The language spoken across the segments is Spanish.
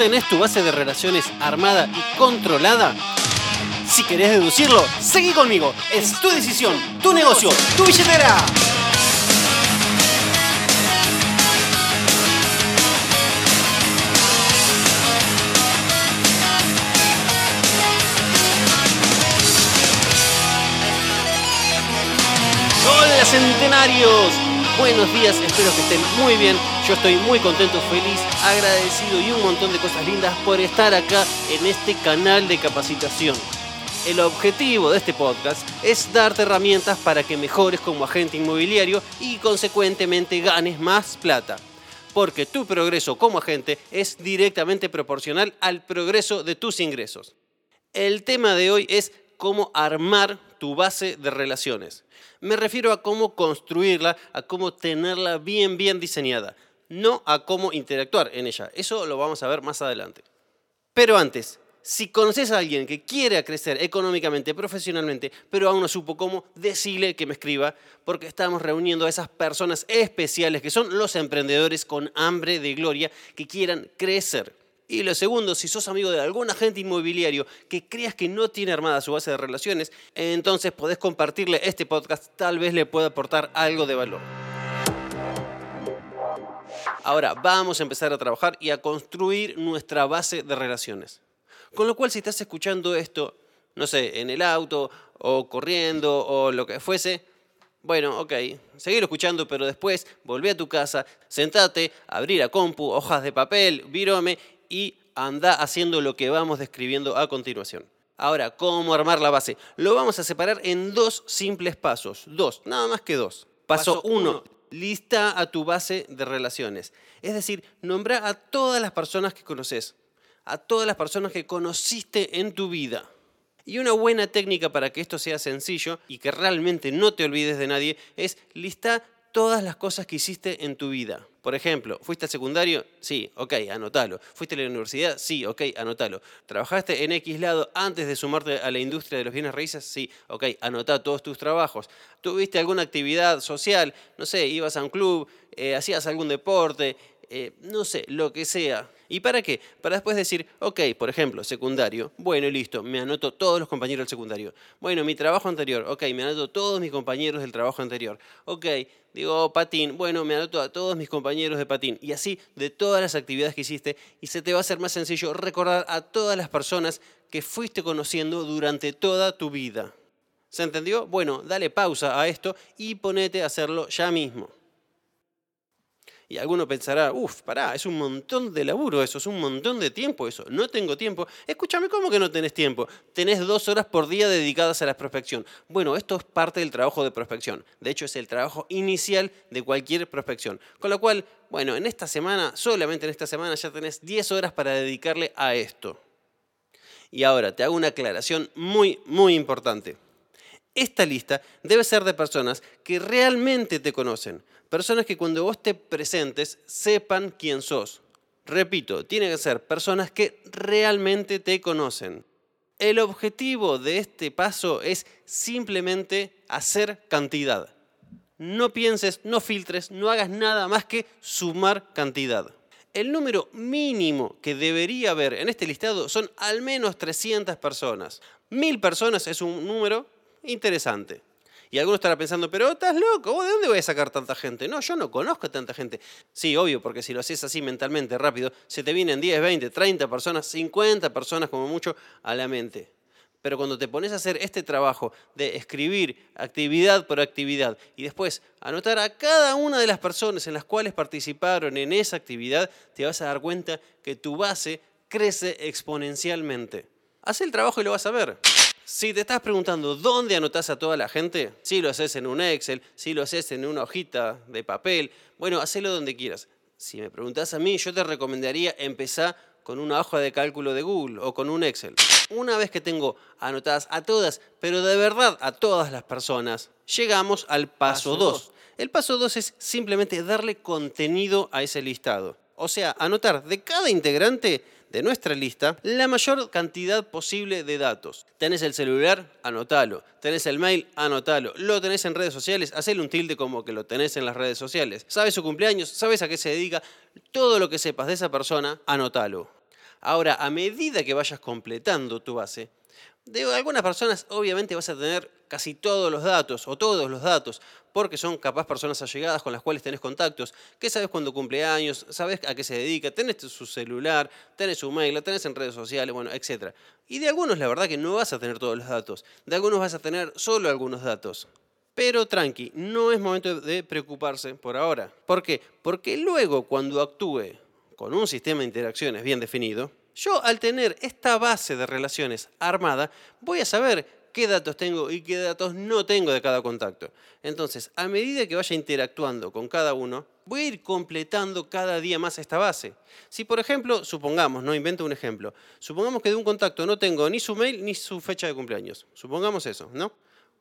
¿Tenés tu base de relaciones armada y controlada? Si querés deducirlo, seguí conmigo. Es tu decisión, tu negocio, tu billetera. Centenarios, buenos días, espero que estén muy bien. Yo estoy muy contento, feliz, agradecido y un montón de cosas lindas por estar acá en este canal de capacitación. El objetivo de este podcast es darte herramientas para que mejores como agente inmobiliario y consecuentemente ganes más plata. Porque tu progreso como agente es directamente proporcional al progreso de tus ingresos. El tema de hoy es cómo armar tu base de relaciones. Me refiero a cómo construirla, a cómo tenerla bien, bien diseñada, no a cómo interactuar en ella. Eso lo vamos a ver más adelante. Pero antes, si conoces a alguien que quiere crecer económicamente, profesionalmente, pero aún no supo cómo, decile que me escriba, porque estamos reuniendo a esas personas especiales que son los emprendedores con hambre de gloria que quieran crecer. Y lo segundo, si sos amigo de algún agente inmobiliario que creas que no tiene armada su base de relaciones, entonces podés compartirle este podcast, tal vez le pueda aportar algo de valor. Ahora vamos a empezar a trabajar y a construir nuestra base de relaciones. Con lo cual, si estás escuchando esto, no sé, en el auto o corriendo o lo que fuese, bueno, ok, seguir escuchando, pero después volví a tu casa, sentate, abrí la compu, hojas de papel, virome y anda haciendo lo que vamos describiendo a continuación. Ahora, ¿cómo armar la base? Lo vamos a separar en dos simples pasos. Dos, nada más que dos. Paso uno, lista a tu base de relaciones. Es decir, nombra a todas las personas que conoces, a todas las personas que conociste en tu vida. Y una buena técnica para que esto sea sencillo y que realmente no te olvides de nadie es listar todas las cosas que hiciste en tu vida. Por ejemplo, ¿fuiste al secundario? Sí, ok, anótalo. ¿Fuiste a la universidad? Sí, ok, anótalo. ¿Trabajaste en X lado antes de sumarte a la industria de los bienes raíces? Sí, ok, anotá todos tus trabajos. ¿Tuviste alguna actividad social? No sé, ibas a un club, eh, hacías algún deporte, eh, no sé, lo que sea. ¿Y para qué? Para después decir, ok, por ejemplo, secundario, bueno, listo, me anoto todos los compañeros del secundario. Bueno, mi trabajo anterior, ok, me anoto todos mis compañeros del trabajo anterior. Ok, digo patín, bueno, me anoto a todos mis compañeros de patín. Y así de todas las actividades que hiciste y se te va a hacer más sencillo recordar a todas las personas que fuiste conociendo durante toda tu vida. ¿Se entendió? Bueno, dale pausa a esto y ponete a hacerlo ya mismo. Y alguno pensará, uff, pará, es un montón de laburo eso, es un montón de tiempo eso. No tengo tiempo. Escúchame, ¿cómo que no tenés tiempo? Tenés dos horas por día dedicadas a la prospección. Bueno, esto es parte del trabajo de prospección. De hecho, es el trabajo inicial de cualquier prospección. Con lo cual, bueno, en esta semana, solamente en esta semana, ya tenés 10 horas para dedicarle a esto. Y ahora te hago una aclaración muy, muy importante. Esta lista debe ser de personas que realmente te conocen, personas que cuando vos te presentes sepan quién sos. Repito, tiene que ser personas que realmente te conocen. El objetivo de este paso es simplemente hacer cantidad. No pienses, no filtres, no hagas nada más que sumar cantidad. El número mínimo que debería haber en este listado son al menos 300 personas. Mil personas es un número interesante. Y algunos estará pensando, pero estás loco, de dónde voy a sacar tanta gente? No, yo no conozco a tanta gente. Sí, obvio, porque si lo haces así mentalmente rápido, se te vienen 10, 20, 30 personas, 50 personas como mucho a la mente. Pero cuando te pones a hacer este trabajo de escribir actividad por actividad y después anotar a cada una de las personas en las cuales participaron en esa actividad, te vas a dar cuenta que tu base crece exponencialmente. Haz el trabajo y lo vas a ver. Si te estás preguntando dónde anotás a toda la gente, si lo haces en un Excel, si lo haces en una hojita de papel, bueno, hacelo donde quieras. Si me preguntas a mí, yo te recomendaría empezar con una hoja de cálculo de Google o con un Excel. Una vez que tengo anotadas a todas, pero de verdad a todas las personas, llegamos al paso 2. El paso 2 es simplemente darle contenido a ese listado. O sea, anotar de cada integrante de nuestra lista la mayor cantidad posible de datos. ¿Tenés el celular? Anotalo. ¿Tenés el mail? Anotalo. ¿Lo tenés en redes sociales? Hacele un tilde como que lo tenés en las redes sociales. ¿Sabes su cumpleaños? ¿Sabes a qué se dedica? Todo lo que sepas de esa persona, anotalo. Ahora, a medida que vayas completando tu base, de algunas personas obviamente vas a tener casi todos los datos o todos los datos, porque son capaz personas allegadas con las cuales tenés contactos, que sabes cuándo cumple años, sabes a qué se dedica, tenés su celular, tenés su mail, la tenés en redes sociales, bueno, etc. Y de algunos la verdad que no vas a tener todos los datos, de algunos vas a tener solo algunos datos. Pero tranqui, no es momento de preocuparse por ahora. ¿Por qué? Porque luego cuando actúe con un sistema de interacciones bien definido, yo al tener esta base de relaciones armada, voy a saber qué datos tengo y qué datos no tengo de cada contacto. Entonces, a medida que vaya interactuando con cada uno, voy a ir completando cada día más esta base. Si, por ejemplo, supongamos, no invento un ejemplo, supongamos que de un contacto no tengo ni su mail ni su fecha de cumpleaños. Supongamos eso, ¿no?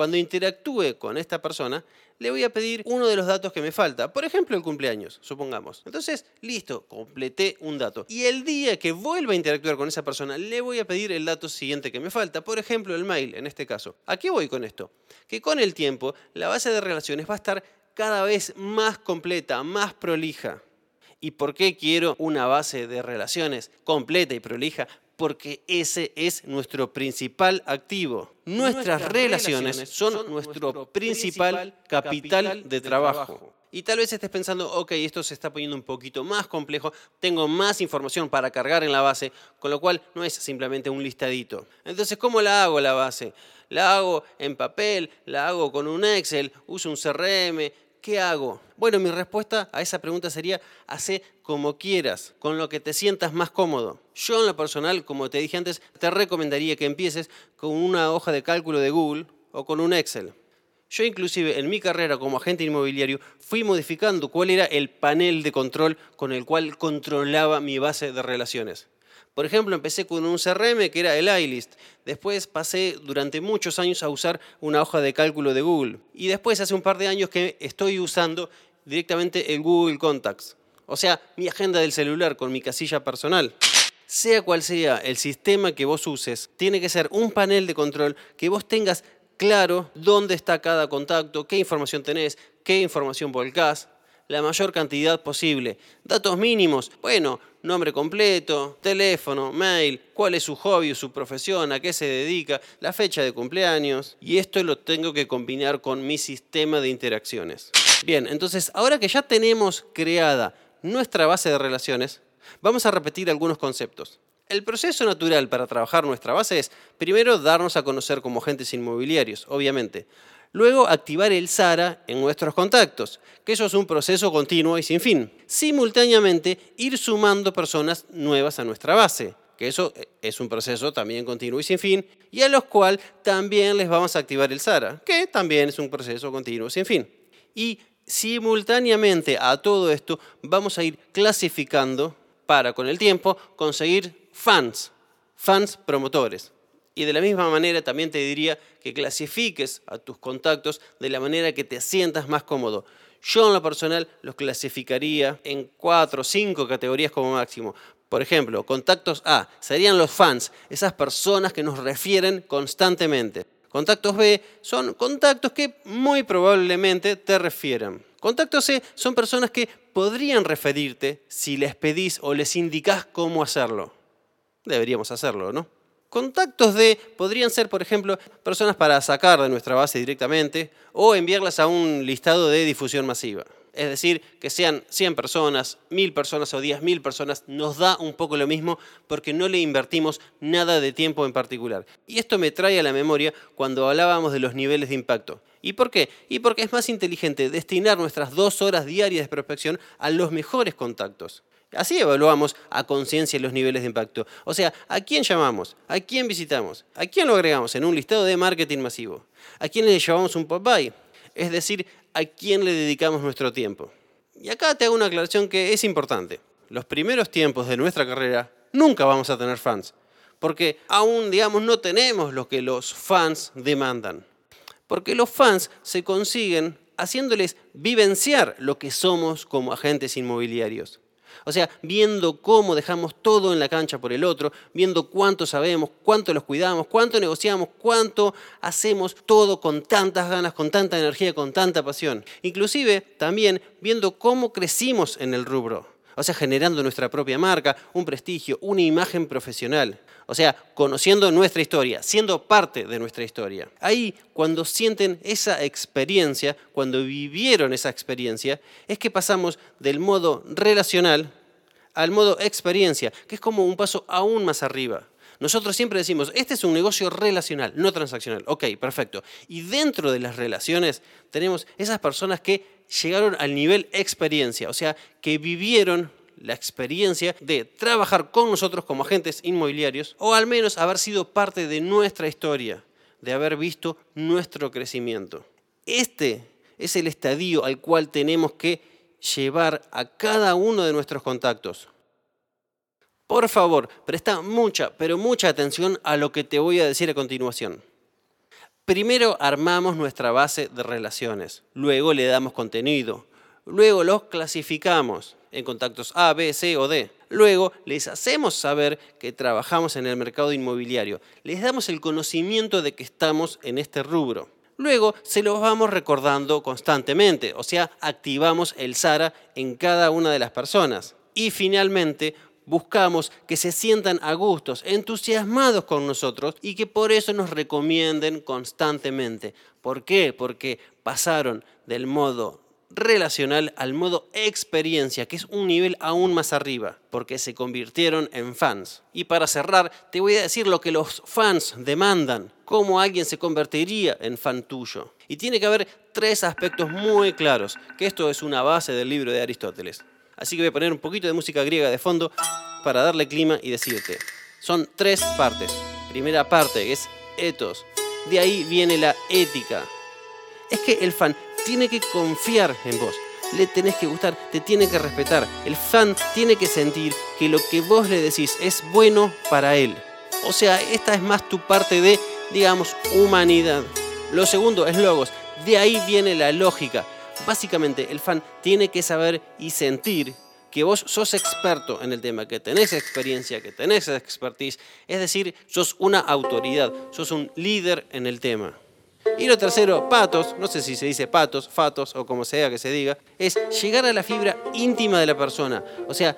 Cuando interactúe con esta persona, le voy a pedir uno de los datos que me falta. Por ejemplo, el cumpleaños, supongamos. Entonces, listo, completé un dato. Y el día que vuelva a interactuar con esa persona, le voy a pedir el dato siguiente que me falta. Por ejemplo, el mail, en este caso. ¿A qué voy con esto? Que con el tiempo, la base de relaciones va a estar cada vez más completa, más prolija. ¿Y por qué quiero una base de relaciones completa y prolija? Porque ese es nuestro principal activo. Nuestras, relaciones, son, nuestro principal capital de trabajo. Y tal vez estés pensando, ok, esto se está poniendo un poquito más complejo, tengo más información para cargar en la base, con lo cual no es simplemente un listadito. Entonces, ¿cómo la hago la base? La hago en papel, la hago con un Excel, uso un CRM, ¿qué hago? Bueno, mi respuesta a esa pregunta sería, hace como quieras, con lo que te sientas más cómodo. Yo en lo personal, como te dije antes, te recomendaría que empieces con una hoja de cálculo de Google o con un Excel. Yo inclusive en mi carrera como agente inmobiliario fui modificando cuál era el panel de control con el cual controlaba mi base de relaciones. Por ejemplo, empecé con un CRM que era el iList. Después pasé durante muchos años a usar una hoja de cálculo de Google. Y después hace un par de años que estoy usando directamente el Google Contacts. O sea, mi agenda del celular con mi casilla personal. Sea cual sea el sistema que vos uses, tiene que ser un panel de control que vos tengas claro dónde está cada contacto, qué información tenés, qué información volcás, la mayor cantidad posible. Datos mínimos, bueno, nombre completo, teléfono, mail, cuál es su hobby, su profesión, a qué se dedica, la fecha de cumpleaños. Y esto lo tengo que combinar con mi sistema de interacciones. Bien, entonces ahora que ya tenemos creada nuestra base de relaciones, vamos a repetir algunos conceptos. El proceso natural para trabajar nuestra base es, primero, darnos a conocer como agentes inmobiliarios, obviamente. Luego, activar el SARA en nuestros contactos, que eso es un proceso continuo y sin fin. Simultáneamente, ir sumando personas nuevas a nuestra base, que eso es un proceso también continuo y sin fin, y a los cuales también les vamos a activar el SARA, que también es un proceso continuo y sin fin. Y simultáneamente a todo esto, vamos a ir clasificando para, con el tiempo, conseguir fans, fans promotores. Y de la misma manera también te diría que clasifiques a tus contactos de la manera que te sientas más cómodo. Yo en lo personal los clasificaría en cuatro o cinco categorías como máximo. Por ejemplo, contactos A serían los fans, esas personas que nos refieren constantemente. Contactos B son contactos que muy probablemente te refieran. Contactos C son personas que podrían referirte si les pedís o les indicás cómo hacerlo. Deberíamos hacerlo, ¿no? Contactos de podrían ser, por ejemplo, personas para sacar de nuestra base directamente o enviarlas a un listado de difusión masiva. Es decir, que sean 100 personas, 1000 personas o 10.000 personas, nos da un poco lo mismo porque no le invertimos nada de tiempo en particular. Y esto me trae a la memoria cuando hablábamos de los niveles de impacto. ¿Y por qué? Y porque es más inteligente destinar nuestras dos horas diarias de prospección a los mejores contactos. Así evaluamos a conciencia los niveles de impacto. O sea, ¿a quién llamamos? ¿A quién visitamos? ¿A quién lo agregamos en un listado de marketing masivo? ¿A quién le llevamos un pop-by? Es decir, ¿a quién le dedicamos nuestro tiempo? Y acá te hago una aclaración que es importante. Los primeros tiempos de nuestra carrera nunca vamos a tener fans, porque aún, digamos, no tenemos lo que los fans demandan. Porque los fans se consiguen haciéndoles vivenciar lo que somos como agentes inmobiliarios. O sea, viendo cómo dejamos todo en la cancha por el otro, viendo cuánto sabemos, cuánto los cuidamos, cuánto negociamos, cuánto hacemos todo con tantas ganas, con tanta energía, con tanta pasión. Inclusive también viendo cómo crecimos en el rubro. O sea, generando nuestra propia marca, un prestigio, una imagen profesional. O sea, conociendo nuestra historia, siendo parte de nuestra historia. Ahí, cuando sienten esa experiencia, cuando vivieron esa experiencia, es que pasamos del modo relacional al modo experiencia, que es como un paso aún más arriba. Nosotros siempre decimos, este es un negocio relacional, no transaccional. Ok, perfecto. Y dentro de las relaciones tenemos esas personas que llegaron al nivel experiencia, o sea, que vivieron la experiencia de trabajar con nosotros como agentes inmobiliarios o al menos haber sido parte de nuestra historia, de haber visto nuestro crecimiento. Este es el estadio al cual tenemos que llevar a cada uno de nuestros contactos. Por favor, presta mucha, pero mucha atención a lo que te voy a decir a continuación. Primero armamos nuestra base de relaciones, luego le damos contenido, luego los clasificamos en contactos A, B, C o D. Luego les hacemos saber que trabajamos en el mercado inmobiliario, les damos el conocimiento de que estamos en este rubro. Luego se los vamos recordando constantemente, o sea, activamos el SARA en cada una de las personas. Y finalmente buscamos que se sientan a gustos, entusiasmados con nosotros y que por eso nos recomienden constantemente. ¿Por qué? Porque pasaron del modo relacional al modo experiencia, que es un nivel aún más arriba, porque se convirtieron en fans. Y para cerrar, te voy a decir lo que los fans demandan, cómo alguien se convertiría en fan tuyo. Y tiene que haber tres aspectos muy claros, que esto es una base del libro de Aristóteles. Así que voy a poner un poquito de música griega de fondo para darle clima y decirte. Son tres partes. Primera parte es etos. De ahí viene la ética. Es que el fan tiene que confiar en vos. Le tenés que gustar, te tiene que respetar. El fan tiene que sentir que lo que vos le decís es bueno para él. O sea, esta es más tu parte de, digamos, humanidad. Lo segundo es logos. De ahí viene la lógica. Básicamente, el fan tiene que saber y sentir que vos sos experto en el tema, que tenés experiencia, que tenés expertise, es decir, sos una autoridad, sos un líder en el tema. Y lo tercero, patos, no sé si se dice patos, fatos o como sea que se diga, es llegar a la fibra íntima de la persona. O sea,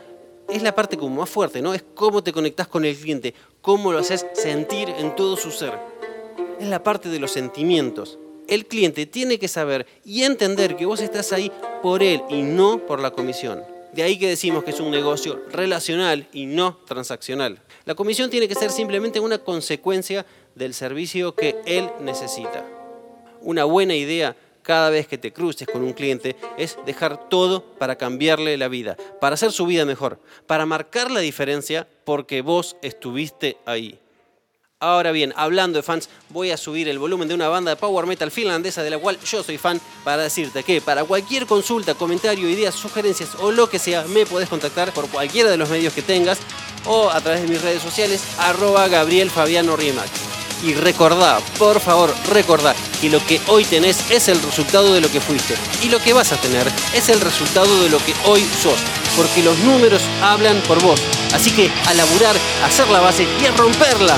es la parte como más fuerte, ¿no? Es cómo te conectás con el cliente, cómo lo haces sentir en todo su ser. Es la parte de los sentimientos el cliente tiene que saber y entender que vos estás ahí por él y no por la comisión. De ahí que decimos que es un negocio relacional y no transaccional. La comisión tiene que ser simplemente una consecuencia del servicio que él necesita. Una buena idea cada vez que te cruces con un cliente es dejar todo para cambiarle la vida, para hacer su vida mejor, para marcar la diferencia porque vos estuviste ahí. Ahora bien, hablando de fans, voy a subir el volumen de una banda de power metal finlandesa de la cual yo soy fan para decirte que para cualquier consulta, comentario, ideas, sugerencias o lo que sea, me podés contactar por cualquiera de los medios que tengas o a través de mis redes sociales, arroba Gabriel Fabiano. Y recordá, por favor, recordá que lo que hoy tenés es el resultado de lo que fuiste. Y lo que vas a tener es el resultado de lo que hoy sos. Porque los números hablan por vos. Así que a laburar, hacer la base y romperla.